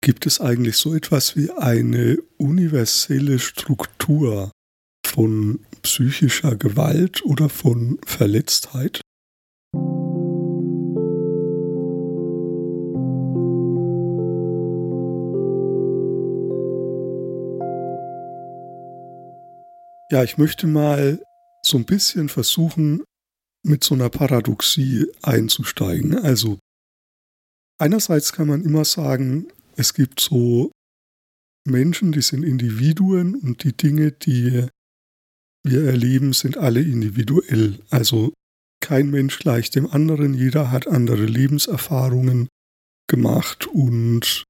Gibt es eigentlich so etwas wie eine universelle Struktur von psychischer Gewalt oder von Verletztheit? Ja, ich möchte mal so ein bisschen versuchen, mit so einer Paradoxie einzusteigen. Also einerseits kann man immer sagen, es gibt so Menschen, die sind Individuen und die Dinge, die wir erleben, sind alle individuell. Also kein Mensch gleich dem anderen, jeder hat andere Lebenserfahrungen gemacht und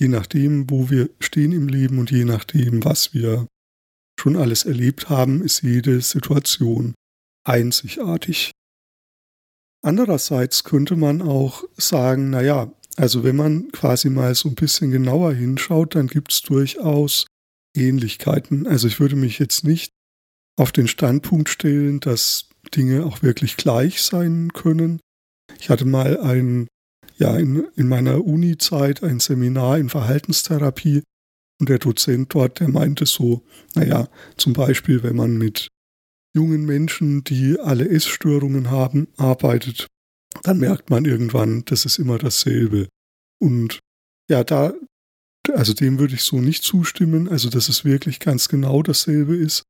je nachdem, wo wir stehen im Leben und je nachdem, was wir schon alles erlebt haben, ist jede Situation einzigartig. Andererseits könnte man auch sagen, naja, also wenn man quasi mal so ein bisschen genauer hinschaut, dann gibt es durchaus Ähnlichkeiten. Also ich würde mich jetzt nicht auf den Standpunkt stellen, dass Dinge auch wirklich gleich sein können. Ich hatte mal ein, ja, in, in meiner Uni-Zeit ein Seminar in Verhaltenstherapie und der Dozent dort, der meinte so, naja, zum Beispiel, wenn man mit jungen Menschen, die alle Essstörungen haben, arbeitet, dann merkt man irgendwann, das ist immer dasselbe. Und ja, da, also dem würde ich so nicht zustimmen, also dass es wirklich ganz genau dasselbe ist.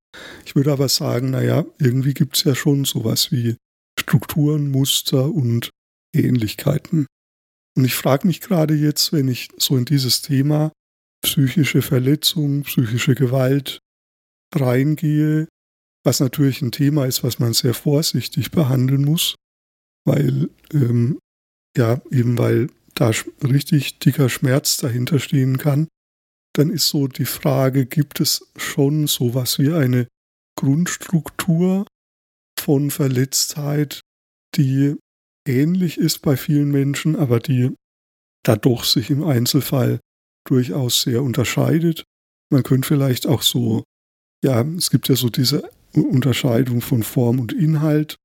Ich würde aber sagen, naja, irgendwie gibt es ja schon sowas wie Strukturen, Muster und Ähnlichkeiten. Und ich frage mich gerade jetzt, wenn ich so in dieses Thema psychische Verletzung, psychische Gewalt reingehe, was natürlich ein Thema ist, was man sehr vorsichtig behandeln muss, weil ähm, ja eben weil da richtig dicker Schmerz dahinter stehen kann, dann ist so die Frage, gibt es schon sowas wie eine Grundstruktur von Verletztheit, die ähnlich ist bei vielen Menschen, aber die dadurch sich im Einzelfall durchaus sehr unterscheidet. Man könnte vielleicht auch so, ja, es gibt ja so diese Unterscheidung von Form und Inhalt.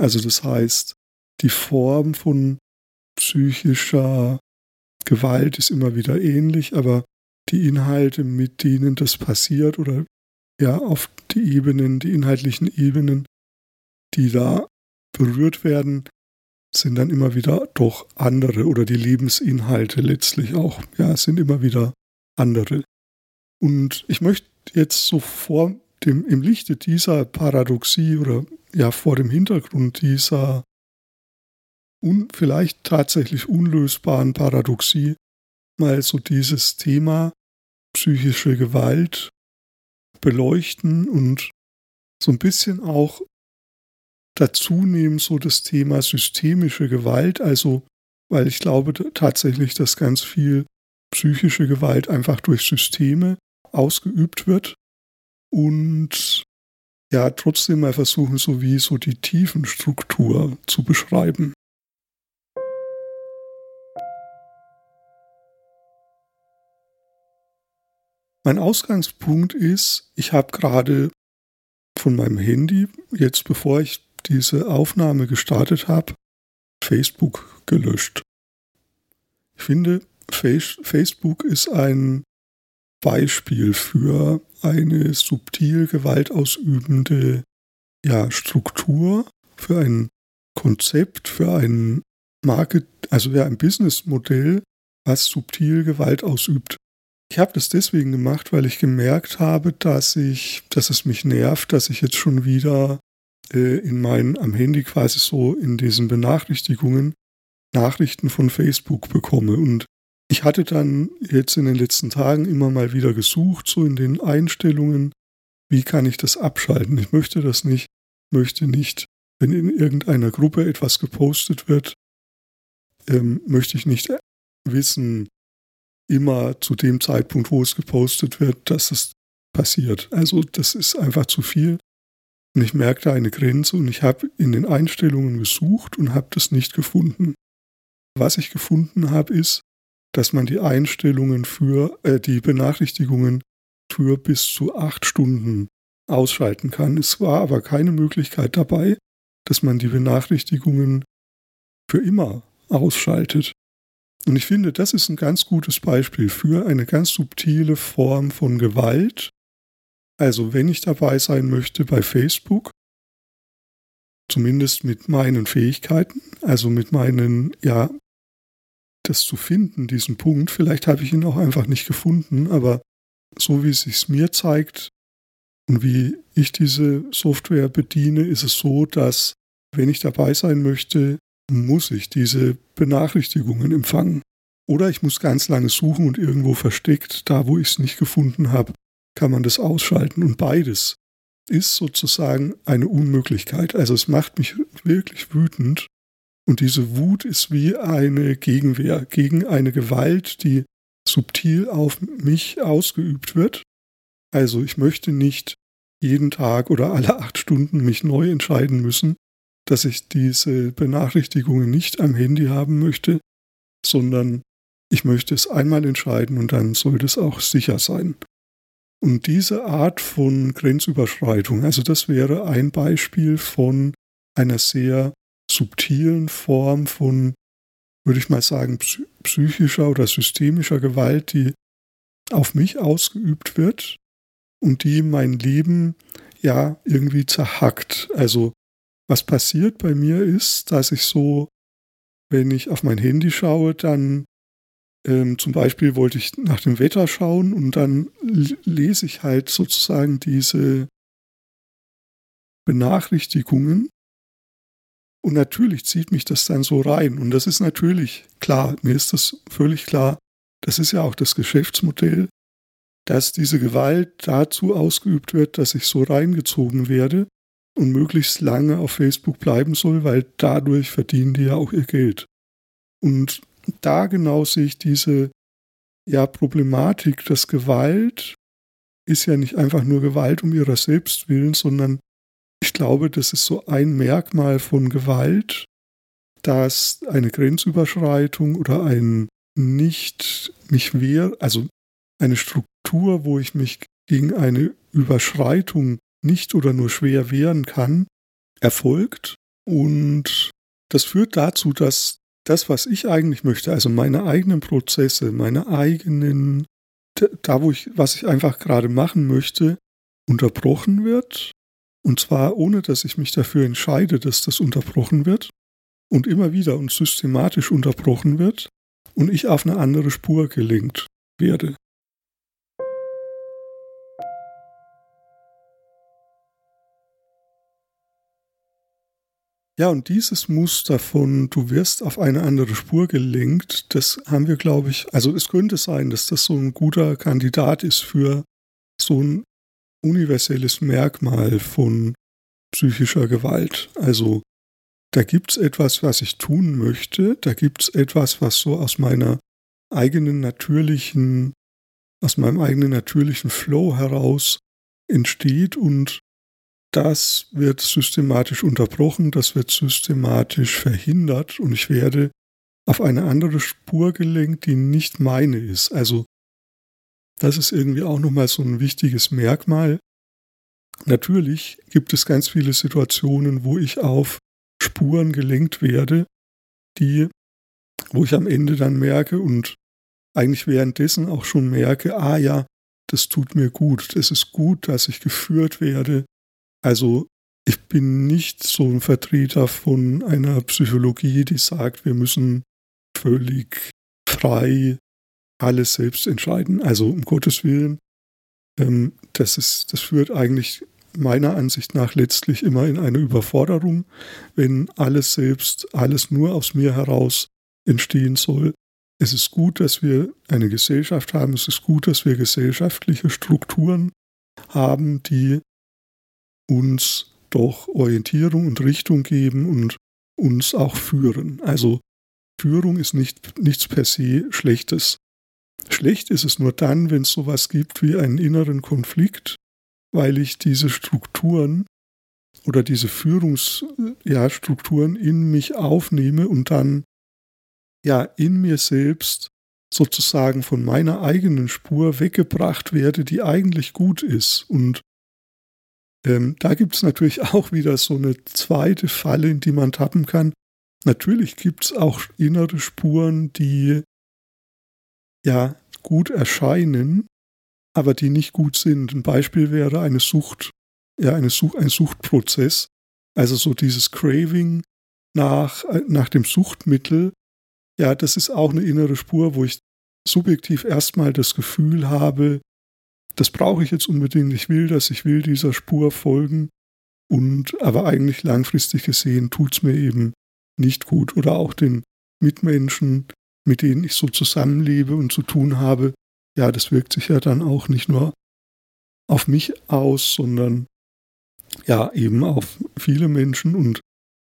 Also das heißt, die Form von psychischer Gewalt ist immer wieder ähnlich, aber die Inhalte, mit denen das passiert oder ja, auf die Ebenen, die inhaltlichen Ebenen, die da berührt werden, sind dann immer wieder doch andere oder die Lebensinhalte letztlich auch, ja, sind immer wieder andere. Und ich möchte jetzt so vor dem, im Lichte dieser Paradoxie oder ja vor dem Hintergrund dieser un, vielleicht tatsächlich unlösbaren Paradoxie mal so dieses Thema psychische Gewalt beleuchten und so ein bisschen auch dazu nehmen, so das Thema systemische Gewalt, also weil ich glaube tatsächlich, dass ganz viel psychische Gewalt einfach durch Systeme ausgeübt wird und ja, trotzdem mal versuchen, so wie so die Tiefenstruktur zu beschreiben. Mein Ausgangspunkt ist, ich habe gerade von meinem Handy, jetzt bevor ich diese Aufnahme gestartet habe, Facebook gelöscht. Ich finde, Facebook ist ein Beispiel für eine subtil gewaltausübende ja, Struktur, für ein Konzept, für ein Market, also ja, ein Businessmodell, was subtil Gewalt ausübt. Ich habe das deswegen gemacht, weil ich gemerkt habe, dass ich, dass es mich nervt, dass ich jetzt schon wieder äh, in meinen, am Handy quasi so in diesen Benachrichtigungen Nachrichten von Facebook bekomme. Und ich hatte dann jetzt in den letzten Tagen immer mal wieder gesucht, so in den Einstellungen, wie kann ich das abschalten? Ich möchte das nicht, möchte nicht, wenn in irgendeiner Gruppe etwas gepostet wird, ähm, möchte ich nicht wissen, immer zu dem Zeitpunkt, wo es gepostet wird, dass es passiert. Also das ist einfach zu viel. Und ich merkte eine Grenze und ich habe in den Einstellungen gesucht und habe das nicht gefunden. Was ich gefunden habe, ist, dass man die Einstellungen für äh, die Benachrichtigungen für bis zu acht Stunden ausschalten kann. Es war aber keine Möglichkeit dabei, dass man die Benachrichtigungen für immer ausschaltet. Und ich finde, das ist ein ganz gutes Beispiel für eine ganz subtile Form von Gewalt. Also wenn ich dabei sein möchte bei Facebook, zumindest mit meinen Fähigkeiten, also mit meinen, ja, das zu finden, diesen Punkt, vielleicht habe ich ihn auch einfach nicht gefunden, aber so wie es sich mir zeigt und wie ich diese Software bediene, ist es so, dass wenn ich dabei sein möchte, muss ich diese Benachrichtigungen empfangen. Oder ich muss ganz lange suchen und irgendwo versteckt, da wo ich es nicht gefunden habe, kann man das ausschalten. Und beides ist sozusagen eine Unmöglichkeit. Also es macht mich wirklich wütend. Und diese Wut ist wie eine Gegenwehr gegen eine Gewalt, die subtil auf mich ausgeübt wird. Also ich möchte nicht jeden Tag oder alle acht Stunden mich neu entscheiden müssen, dass ich diese Benachrichtigungen nicht am Handy haben möchte, sondern ich möchte es einmal entscheiden und dann sollte es auch sicher sein. Und diese Art von Grenzüberschreitung, also das wäre ein Beispiel von einer sehr subtilen Form von, würde ich mal sagen, psychischer oder systemischer Gewalt, die auf mich ausgeübt wird und die mein Leben ja irgendwie zerhackt. Also was passiert bei mir ist, dass ich so, wenn ich auf mein Handy schaue, dann ähm, zum Beispiel wollte ich nach dem Wetter schauen und dann lese ich halt sozusagen diese Benachrichtigungen. Und natürlich zieht mich das dann so rein. Und das ist natürlich klar, mir ist das völlig klar. Das ist ja auch das Geschäftsmodell, dass diese Gewalt dazu ausgeübt wird, dass ich so reingezogen werde und möglichst lange auf Facebook bleiben soll, weil dadurch verdienen die ja auch ihr Geld. Und da genau sehe ich diese ja, Problematik, dass Gewalt ist ja nicht einfach nur Gewalt um ihrer selbst willen, sondern ich glaube, das ist so ein Merkmal von Gewalt, dass eine Grenzüberschreitung oder ein nicht mich wehr, also eine Struktur, wo ich mich gegen eine Überschreitung nicht oder nur schwer wehren kann, erfolgt. Und das führt dazu, dass das, was ich eigentlich möchte, also meine eigenen Prozesse, meine eigenen, da wo ich, was ich einfach gerade machen möchte, unterbrochen wird. Und zwar ohne, dass ich mich dafür entscheide, dass das unterbrochen wird. Und immer wieder und systematisch unterbrochen wird. Und ich auf eine andere Spur gelenkt werde. Ja, und dieses Muster von du wirst auf eine andere Spur gelenkt, das haben wir, glaube ich, also es könnte sein, dass das so ein guter Kandidat ist für so ein universelles Merkmal von psychischer Gewalt. Also da gibt es etwas, was ich tun möchte, da gibt es etwas, was so aus meiner eigenen natürlichen, aus meinem eigenen natürlichen Flow heraus entsteht und das wird systematisch unterbrochen, das wird systematisch verhindert und ich werde auf eine andere Spur gelenkt, die nicht meine ist. Also das ist irgendwie auch nochmal so ein wichtiges Merkmal. Natürlich gibt es ganz viele Situationen, wo ich auf Spuren gelenkt werde, die, wo ich am Ende dann merke und eigentlich währenddessen auch schon merke, ah ja, das tut mir gut. Es ist gut, dass ich geführt werde also ich bin nicht so ein Vertreter von einer Psychologie, die sagt, wir müssen völlig frei alles selbst entscheiden. Also um Gottes Willen, ähm, das, ist, das führt eigentlich meiner Ansicht nach letztlich immer in eine Überforderung, wenn alles selbst, alles nur aus mir heraus entstehen soll. Es ist gut, dass wir eine Gesellschaft haben, es ist gut, dass wir gesellschaftliche Strukturen haben, die uns doch Orientierung und Richtung geben und uns auch führen. Also Führung ist nicht, nichts per se Schlechtes. Schlecht ist es nur dann, wenn es sowas gibt wie einen inneren Konflikt, weil ich diese Strukturen oder diese Führungsstrukturen ja, in mich aufnehme und dann ja in mir selbst sozusagen von meiner eigenen Spur weggebracht werde, die eigentlich gut ist und ähm, da gibt es natürlich auch wieder so eine zweite Falle, in die man tappen kann. Natürlich gibt es auch innere Spuren, die ja gut erscheinen, aber die nicht gut sind. Ein Beispiel wäre eine Sucht, ja, eine Such, ein Suchtprozess. Also so dieses Craving nach, äh, nach dem Suchtmittel, ja, das ist auch eine innere Spur, wo ich subjektiv erstmal das Gefühl habe, das brauche ich jetzt unbedingt, ich will das, ich will dieser Spur folgen. Und aber eigentlich langfristig gesehen tut es mir eben nicht gut. Oder auch den Mitmenschen, mit denen ich so zusammenlebe und zu tun habe, ja, das wirkt sich ja dann auch nicht nur auf mich aus, sondern ja, eben auf viele Menschen. Und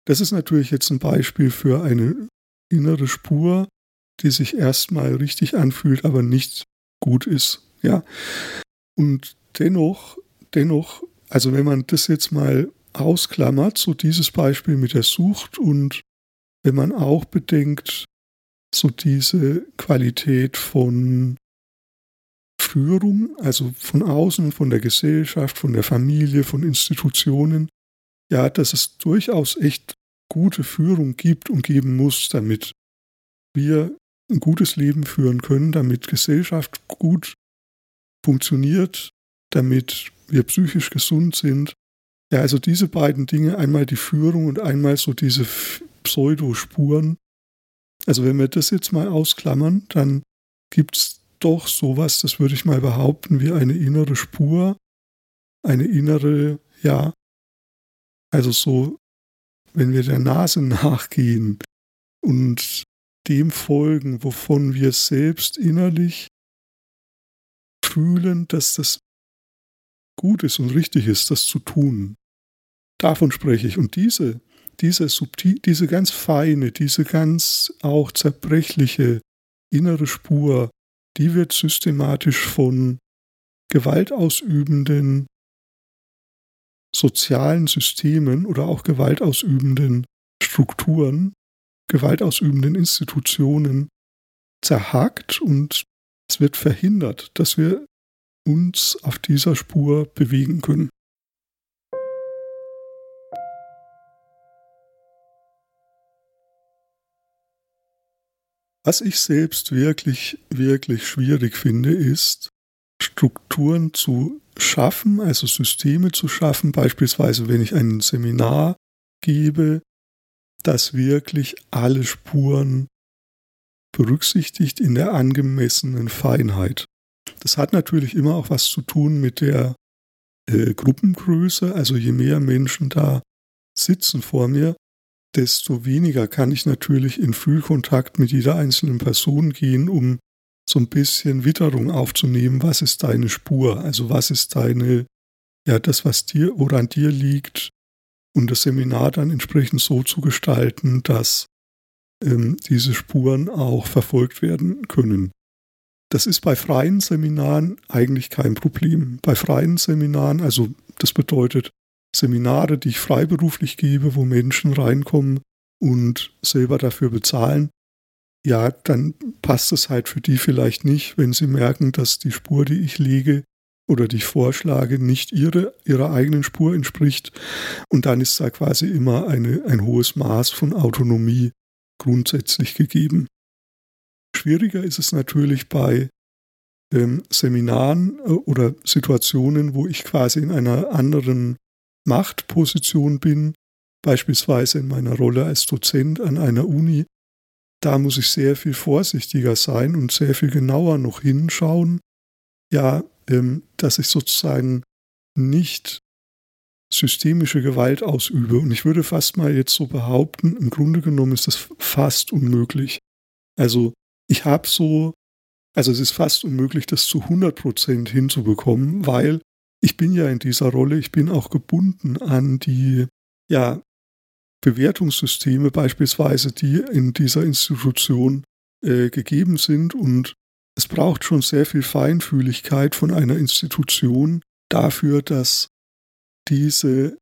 das ist natürlich jetzt ein Beispiel für eine innere Spur, die sich erstmal richtig anfühlt, aber nicht gut ist. Ja. Und dennoch, dennoch, also wenn man das jetzt mal ausklammert, so dieses Beispiel mit der Sucht und wenn man auch bedenkt, so diese Qualität von Führung, also von außen, von der Gesellschaft, von der Familie, von Institutionen, ja, dass es durchaus echt gute Führung gibt und geben muss, damit wir ein gutes Leben führen können, damit Gesellschaft gut funktioniert, damit wir psychisch gesund sind. Ja, also diese beiden Dinge, einmal die Führung und einmal so diese Pseudospuren. Also wenn wir das jetzt mal ausklammern, dann gibt es doch sowas, das würde ich mal behaupten, wie eine innere Spur, eine innere, ja, also so, wenn wir der Nase nachgehen und dem folgen, wovon wir selbst innerlich fühlen, dass das gut ist und richtig ist, das zu tun. Davon spreche ich. Und diese, diese subtil, diese ganz feine, diese ganz auch zerbrechliche innere Spur, die wird systematisch von gewaltausübenden sozialen Systemen oder auch gewaltausübenden Strukturen, gewaltausübenden Institutionen zerhackt und es wird verhindert, dass wir uns auf dieser Spur bewegen können. Was ich selbst wirklich, wirklich schwierig finde, ist, Strukturen zu schaffen, also Systeme zu schaffen, beispielsweise wenn ich ein Seminar gebe, das wirklich alle Spuren berücksichtigt in der angemessenen Feinheit. Das hat natürlich immer auch was zu tun mit der äh, Gruppengröße. Also je mehr Menschen da sitzen vor mir, desto weniger kann ich natürlich in Fühlkontakt mit jeder einzelnen Person gehen, um so ein bisschen Witterung aufzunehmen. Was ist deine Spur? Also was ist deine, ja, das, was dir, woran dir liegt, und das Seminar dann entsprechend so zu gestalten, dass ähm, diese Spuren auch verfolgt werden können. Das ist bei freien Seminaren eigentlich kein Problem. Bei freien Seminaren, also das bedeutet Seminare, die ich freiberuflich gebe, wo Menschen reinkommen und selber dafür bezahlen, ja, dann passt es halt für die vielleicht nicht, wenn sie merken, dass die Spur, die ich lege oder die ich vorschlage, nicht ihre, ihrer eigenen Spur entspricht. Und dann ist da quasi immer eine, ein hohes Maß von Autonomie grundsätzlich gegeben. Schwieriger ist es natürlich bei ähm, Seminaren äh, oder Situationen, wo ich quasi in einer anderen Machtposition bin, beispielsweise in meiner Rolle als Dozent an einer Uni. Da muss ich sehr viel vorsichtiger sein und sehr viel genauer noch hinschauen, ja, ähm, dass ich sozusagen nicht systemische Gewalt ausübe. Und ich würde fast mal jetzt so behaupten, im Grunde genommen ist das fast unmöglich. Also ich habe so, also es ist fast unmöglich, das zu 100 Prozent hinzubekommen, weil ich bin ja in dieser Rolle, ich bin auch gebunden an die, ja, Bewertungssysteme beispielsweise, die in dieser Institution äh, gegeben sind. Und es braucht schon sehr viel Feinfühligkeit von einer Institution dafür, dass diese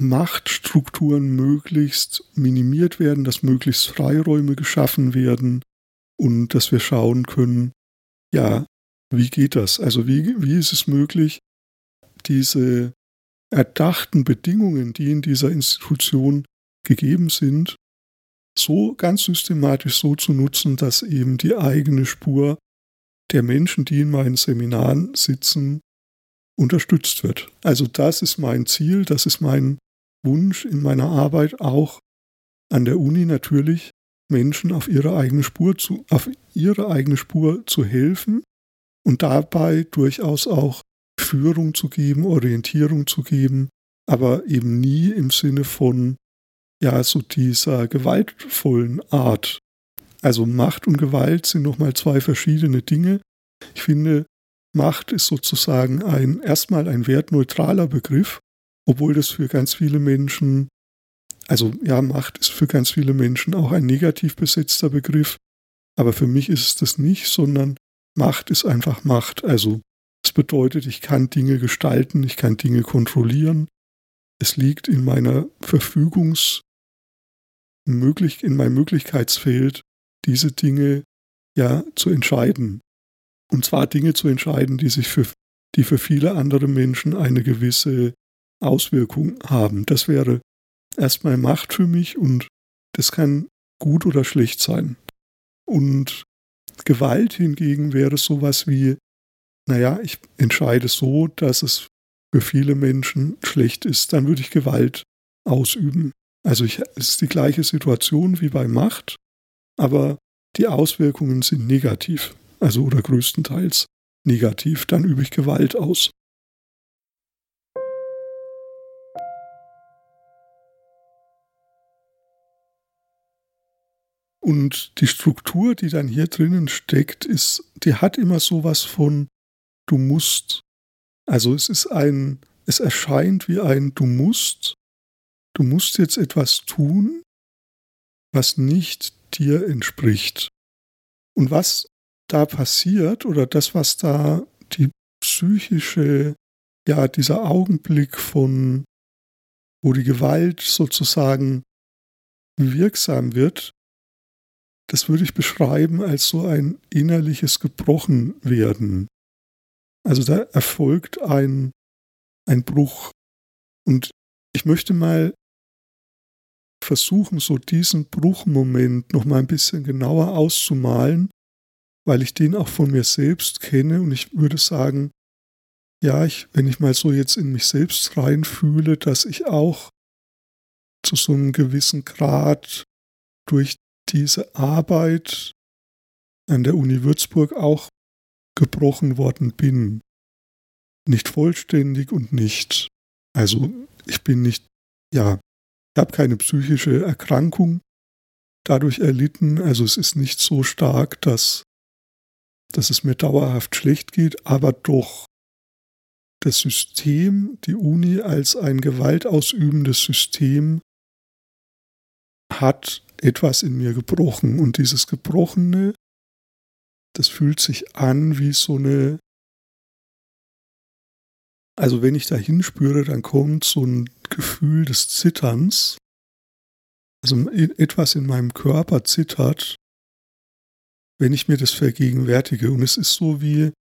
Machtstrukturen möglichst minimiert werden, dass möglichst Freiräume geschaffen werden und dass wir schauen können, ja, wie geht das? Also wie, wie ist es möglich, diese erdachten Bedingungen, die in dieser Institution gegeben sind, so ganz systematisch so zu nutzen, dass eben die eigene Spur der Menschen, die in meinen Seminaren sitzen, unterstützt wird. Also das ist mein Ziel, das ist mein Wunsch in meiner Arbeit auch an der Uni natürlich Menschen auf ihre eigene Spur zu, auf ihre eigene Spur zu helfen und dabei durchaus auch Führung zu geben, Orientierung zu geben, aber eben nie im Sinne von ja so dieser gewaltvollen Art. Also Macht und Gewalt sind nochmal zwei verschiedene Dinge. Ich finde, Macht ist sozusagen ein erstmal ein wertneutraler Begriff, obwohl das für ganz viele Menschen, also ja, Macht ist für ganz viele Menschen auch ein negativ besetzter Begriff, aber für mich ist es das nicht, sondern Macht ist einfach Macht. Also es bedeutet, ich kann Dinge gestalten, ich kann Dinge kontrollieren. Es liegt in meiner Verfügungs in meinem Möglichkeitsfeld, diese Dinge ja zu entscheiden. Und zwar Dinge zu entscheiden, die sich für, die für viele andere Menschen eine gewisse Auswirkung haben. Das wäre erstmal Macht für mich und das kann gut oder schlecht sein. Und Gewalt hingegen wäre sowas wie, naja, ich entscheide so, dass es für viele Menschen schlecht ist, dann würde ich Gewalt ausüben. Also ich, es ist die gleiche Situation wie bei Macht, aber die Auswirkungen sind negativ also oder größtenteils negativ, dann übe ich Gewalt aus. Und die Struktur, die dann hier drinnen steckt, ist, die hat immer sowas von du musst. Also es ist ein, es erscheint wie ein du musst. Du musst jetzt etwas tun, was nicht dir entspricht. Und was da passiert oder das, was da die psychische, ja, dieser Augenblick von, wo die Gewalt sozusagen wirksam wird, das würde ich beschreiben als so ein innerliches Gebrochenwerden. Also da erfolgt ein, ein Bruch. Und ich möchte mal versuchen, so diesen Bruchmoment noch mal ein bisschen genauer auszumalen weil ich den auch von mir selbst kenne und ich würde sagen, ja, ich, wenn ich mal so jetzt in mich selbst reinfühle, dass ich auch zu so einem gewissen Grad durch diese Arbeit an der Uni Würzburg auch gebrochen worden bin. Nicht vollständig und nicht. Also ich bin nicht, ja, ich habe keine psychische Erkrankung dadurch erlitten. Also es ist nicht so stark, dass dass es mir dauerhaft schlecht geht, aber doch. Das System, die Uni als ein gewaltausübendes System hat etwas in mir gebrochen. Und dieses Gebrochene, das fühlt sich an wie so eine, also wenn ich da hinspüre, dann kommt so ein Gefühl des Zitterns, also etwas in meinem Körper zittert wenn ich mir das vergegenwärtige. Und es ist so wie,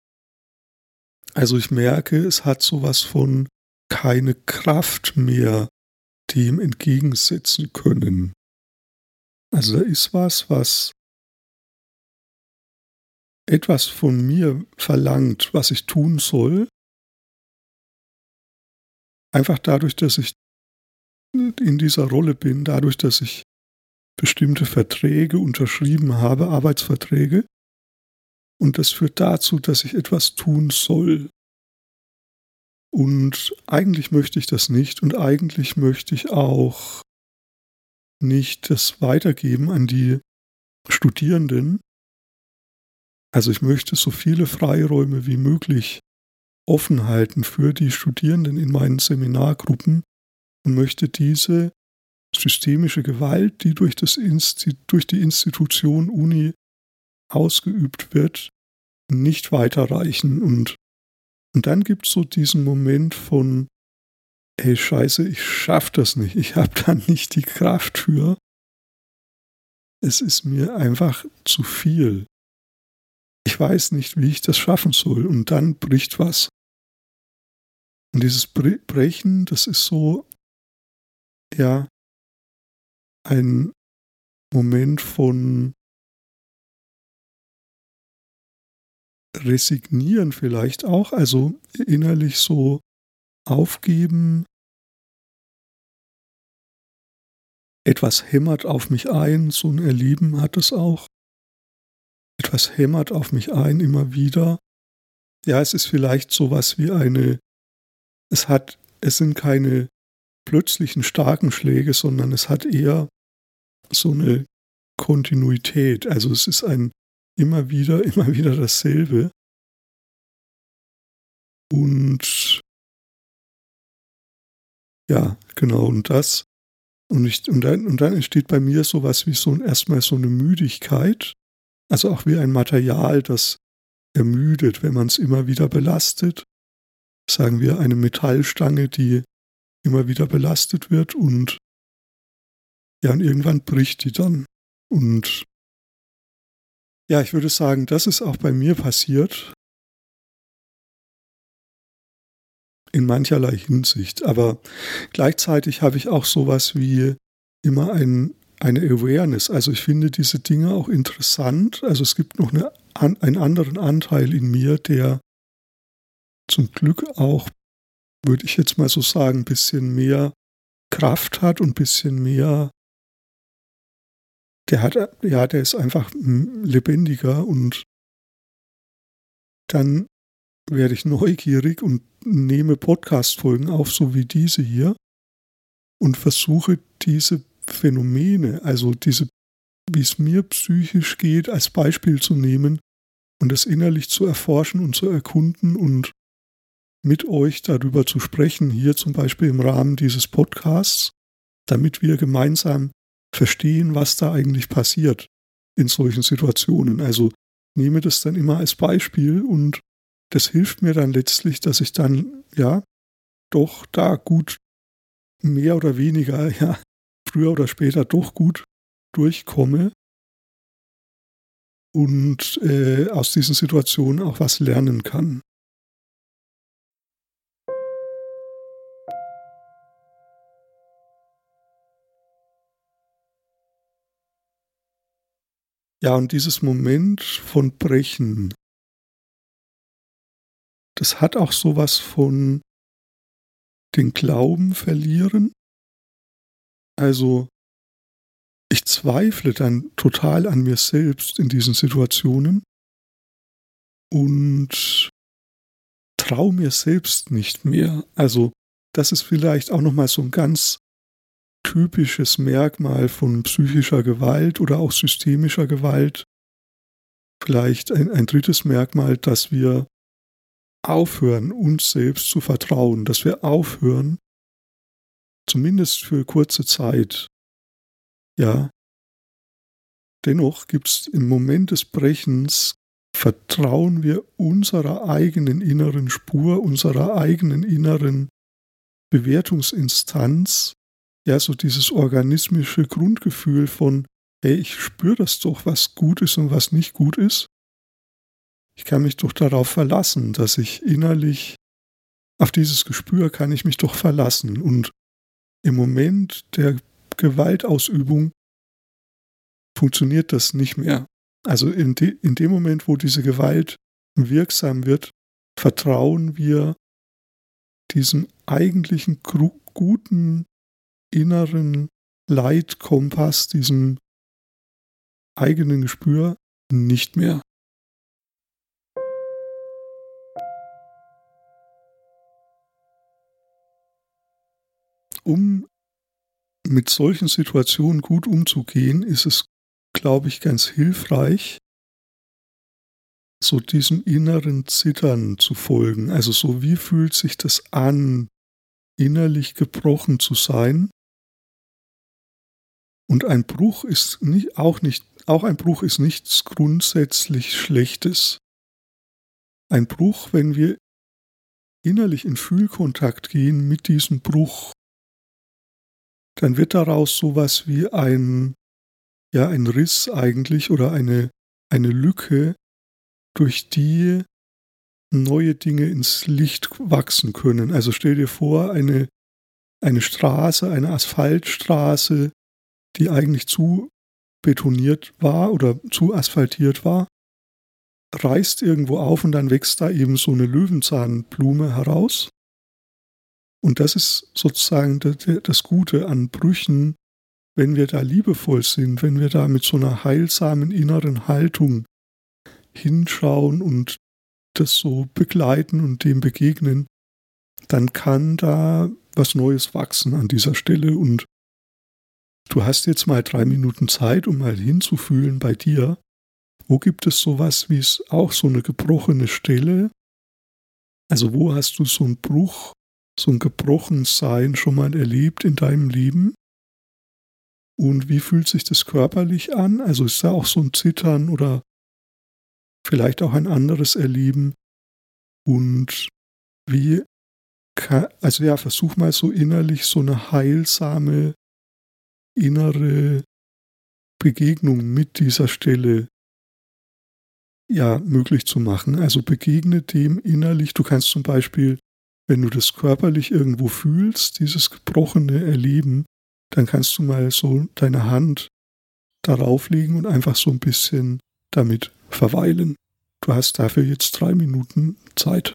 also ich merke, es hat sowas von keine Kraft mehr dem entgegensetzen können. Also da ist was, was etwas von mir verlangt, was ich tun soll. Einfach dadurch, dass ich in dieser Rolle bin, dadurch, dass ich bestimmte Verträge unterschrieben habe, Arbeitsverträge. Und das führt dazu, dass ich etwas tun soll. Und eigentlich möchte ich das nicht und eigentlich möchte ich auch nicht das weitergeben an die Studierenden. Also ich möchte so viele Freiräume wie möglich offen halten für die Studierenden in meinen Seminargruppen und möchte diese systemische Gewalt, die durch, das Insti durch die Institution Uni ausgeübt wird, nicht weiterreichen. Und, und dann gibt es so diesen Moment von, ey scheiße, ich schaff das nicht, ich habe da nicht die Kraft für. Es ist mir einfach zu viel. Ich weiß nicht, wie ich das schaffen soll. Und dann bricht was. Und dieses Brechen, das ist so, ja, ein Moment von resignieren vielleicht auch, also innerlich so aufgeben. Etwas hämmert auf mich ein, so ein Erleben hat es auch. Etwas hämmert auf mich ein immer wieder. Ja, es ist vielleicht sowas wie eine, es hat, es sind keine plötzlichen starken Schläge, sondern es hat eher so eine Kontinuität. Also es ist ein immer wieder, immer wieder dasselbe. Und ja, genau, und das, und, ich, und, dann, und dann entsteht bei mir sowas wie so erstmal so eine Müdigkeit, also auch wie ein Material, das ermüdet, wenn man es immer wieder belastet. Sagen wir eine Metallstange, die immer wieder belastet wird und ja, und irgendwann bricht die dann. Und ja, ich würde sagen, das ist auch bei mir passiert. In mancherlei Hinsicht. Aber gleichzeitig habe ich auch sowas wie immer ein, eine Awareness. Also ich finde diese Dinge auch interessant. Also es gibt noch eine, einen anderen Anteil in mir, der zum Glück auch, würde ich jetzt mal so sagen, ein bisschen mehr Kraft hat und ein bisschen mehr der hat, ja, der ist einfach lebendiger und dann werde ich neugierig und nehme Podcast-Folgen auf, so wie diese hier, und versuche diese Phänomene, also diese, wie es mir psychisch geht, als Beispiel zu nehmen und das innerlich zu erforschen und zu erkunden und mit euch darüber zu sprechen, hier zum Beispiel im Rahmen dieses Podcasts, damit wir gemeinsam verstehen, was da eigentlich passiert in solchen Situationen. Also nehme das dann immer als Beispiel und das hilft mir dann letztlich, dass ich dann, ja, doch da gut mehr oder weniger, ja, früher oder später doch gut durchkomme und äh, aus diesen Situationen auch was lernen kann. Ja, und dieses Moment von Brechen, das hat auch sowas von den Glauben verlieren. Also ich zweifle dann total an mir selbst in diesen Situationen und traue mir selbst nicht mehr. Also das ist vielleicht auch noch mal so ein ganz typisches Merkmal von psychischer Gewalt oder auch systemischer Gewalt. Vielleicht ein, ein drittes Merkmal, dass wir aufhören, uns selbst zu vertrauen, dass wir aufhören, zumindest für kurze Zeit. Ja. Dennoch gibt es im Moment des Brechens, vertrauen wir unserer eigenen inneren Spur, unserer eigenen inneren Bewertungsinstanz, ja so dieses organismische Grundgefühl von, hey, ich spüre das doch, was gut ist und was nicht gut ist. Ich kann mich doch darauf verlassen, dass ich innerlich, auf dieses Gespür kann ich mich doch verlassen. Und im Moment der Gewaltausübung funktioniert das nicht mehr. Also in, de, in dem Moment, wo diese Gewalt wirksam wird, vertrauen wir diesem eigentlichen guten inneren Leitkompass, diesem eigenen Gespür nicht mehr. Um mit solchen Situationen gut umzugehen, ist es, glaube ich, ganz hilfreich, so diesem inneren Zittern zu folgen. Also so, wie fühlt sich das an, innerlich gebrochen zu sein und ein Bruch ist nicht, auch nicht, auch ein Bruch ist nichts grundsätzlich Schlechtes. Ein Bruch, wenn wir innerlich in Fühlkontakt gehen mit diesem Bruch, dann wird daraus sowas wie ein, ja, ein Riss eigentlich oder eine, eine Lücke, durch die neue Dinge ins Licht wachsen können. Also stell dir vor, eine, eine Straße, eine Asphaltstraße, die eigentlich zu betoniert war oder zu asphaltiert war. reißt irgendwo auf und dann wächst da eben so eine Löwenzahnblume heraus. Und das ist sozusagen das Gute an Brüchen, wenn wir da liebevoll sind, wenn wir da mit so einer heilsamen inneren Haltung hinschauen und das so begleiten und dem begegnen, dann kann da was Neues wachsen an dieser Stelle und du hast jetzt mal drei Minuten Zeit, um mal hinzufühlen bei dir, wo gibt es sowas wie es auch so eine gebrochene Stelle? Also wo hast du so einen Bruch, so ein Gebrochensein schon mal erlebt in deinem Leben? Und wie fühlt sich das körperlich an? Also ist da auch so ein Zittern oder vielleicht auch ein anderes Erleben? Und wie, kann, also ja, versuch mal so innerlich so eine heilsame innere Begegnung mit dieser Stelle ja möglich zu machen. Also begegne dem innerlich. Du kannst zum Beispiel, wenn du das körperlich irgendwo fühlst, dieses gebrochene Erleben, dann kannst du mal so deine Hand darauf legen und einfach so ein bisschen damit verweilen. Du hast dafür jetzt drei Minuten Zeit.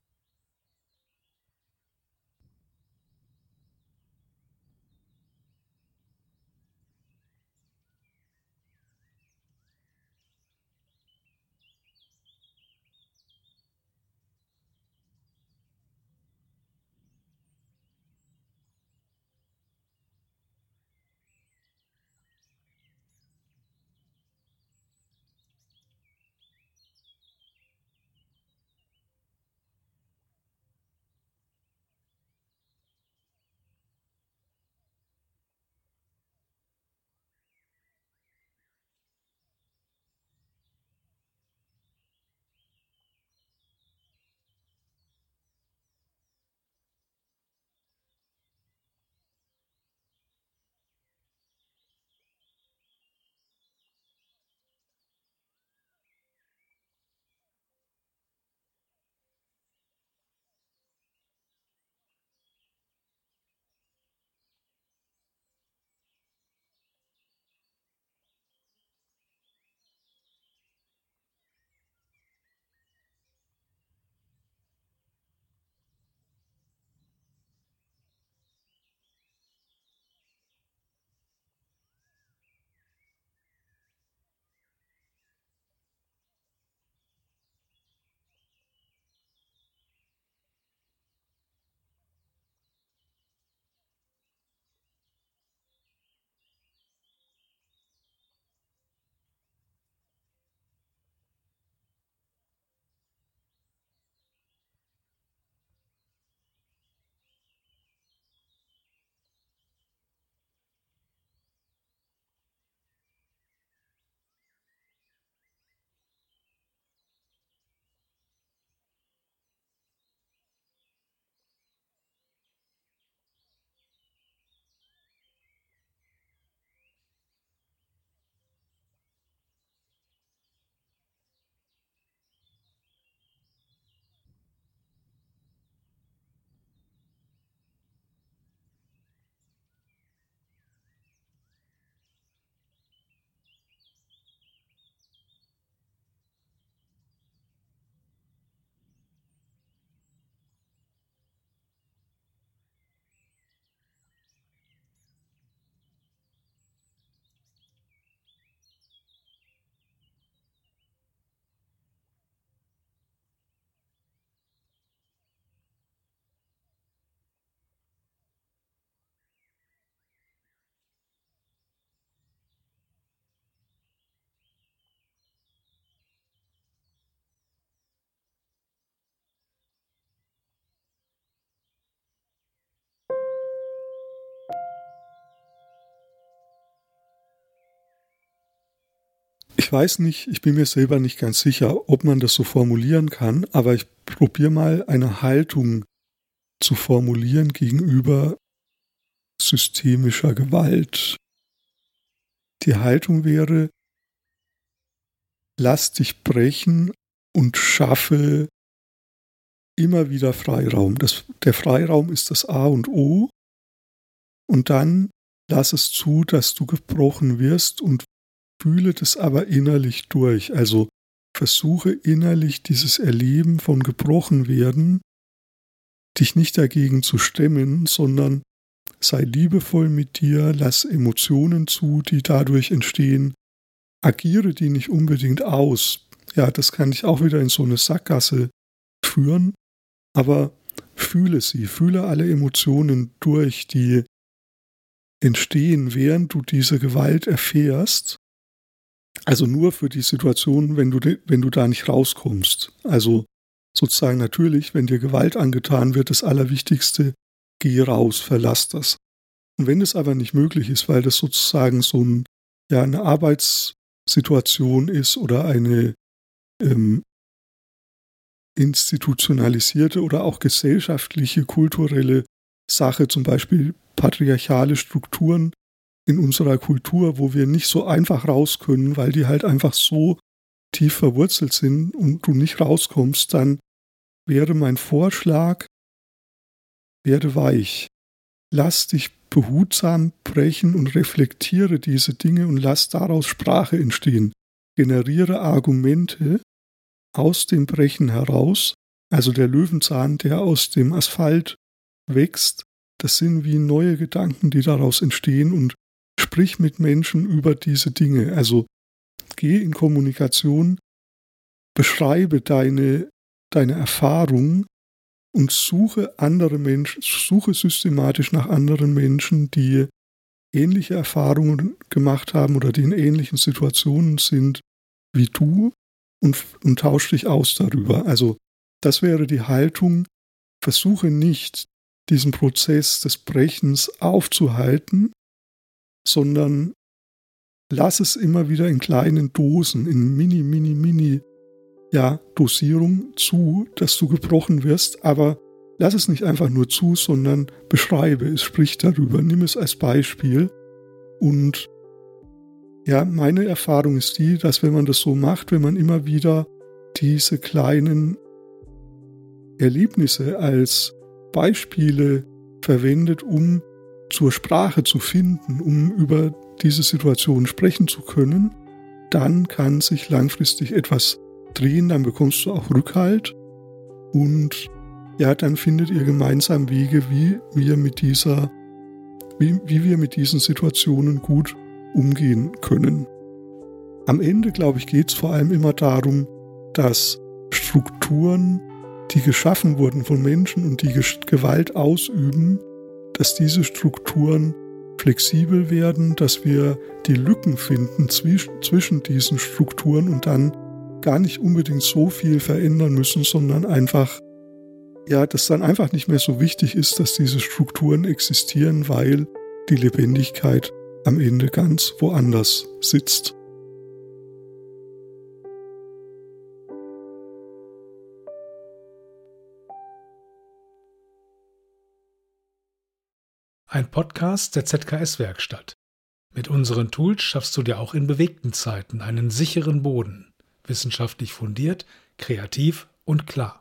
Weiß nicht, ich bin mir selber nicht ganz sicher, ob man das so formulieren kann, aber ich probiere mal eine Haltung zu formulieren gegenüber systemischer Gewalt. Die Haltung wäre, lass dich brechen und schaffe immer wieder Freiraum. Das, der Freiraum ist das A und O. Und dann lass es zu, dass du gebrochen wirst und fühle das aber innerlich durch. Also versuche innerlich dieses Erleben von gebrochen werden, dich nicht dagegen zu stemmen, sondern sei liebevoll mit dir, lass Emotionen zu, die dadurch entstehen, agiere die nicht unbedingt aus. Ja, das kann ich auch wieder in so eine Sackgasse führen, aber fühle sie, fühle alle Emotionen durch, die entstehen, während du diese Gewalt erfährst. Also nur für die Situation, wenn du, wenn du da nicht rauskommst. Also sozusagen natürlich, wenn dir Gewalt angetan wird, das Allerwichtigste, geh raus, verlass das. Und wenn es aber nicht möglich ist, weil das sozusagen so ein, ja, eine Arbeitssituation ist oder eine ähm, institutionalisierte oder auch gesellschaftliche, kulturelle Sache, zum Beispiel patriarchale Strukturen in unserer Kultur, wo wir nicht so einfach raus können, weil die halt einfach so tief verwurzelt sind und du nicht rauskommst, dann wäre mein Vorschlag, werde weich. Lass dich behutsam brechen und reflektiere diese Dinge und lass daraus Sprache entstehen. Generiere Argumente aus dem Brechen heraus, also der Löwenzahn, der aus dem Asphalt wächst, das sind wie neue Gedanken, die daraus entstehen und sprich mit Menschen über diese Dinge. Also geh in Kommunikation, beschreibe deine, deine Erfahrung und suche andere Menschen, suche systematisch nach anderen Menschen, die ähnliche Erfahrungen gemacht haben oder die in ähnlichen Situationen sind wie du und, und tausch dich aus darüber. Also das wäre die Haltung, versuche nicht diesen Prozess des Brechens aufzuhalten, sondern lass es immer wieder in kleinen Dosen, in mini, mini, mini, ja, Dosierung zu, dass du gebrochen wirst, aber lass es nicht einfach nur zu, sondern beschreibe es, sprich darüber, nimm es als Beispiel. Und ja, meine Erfahrung ist die, dass wenn man das so macht, wenn man immer wieder diese kleinen Erlebnisse als Beispiele verwendet, um zur Sprache zu finden, um über diese Situation sprechen zu können, dann kann sich langfristig etwas drehen, dann bekommst du auch Rückhalt und ja, dann findet ihr gemeinsam Wege, wie wir mit dieser, wie, wie wir mit diesen Situationen gut umgehen können. Am Ende, glaube ich, geht es vor allem immer darum, dass Strukturen die geschaffen wurden von Menschen und die Gewalt ausüben, dass diese Strukturen flexibel werden, dass wir die Lücken finden zwischen diesen Strukturen und dann gar nicht unbedingt so viel verändern müssen, sondern einfach, ja, dass dann einfach nicht mehr so wichtig ist, dass diese Strukturen existieren, weil die Lebendigkeit am Ende ganz woanders sitzt. Ein Podcast der ZKS-Werkstatt. Mit unseren Tools schaffst du dir auch in bewegten Zeiten einen sicheren Boden. Wissenschaftlich fundiert, kreativ und klar.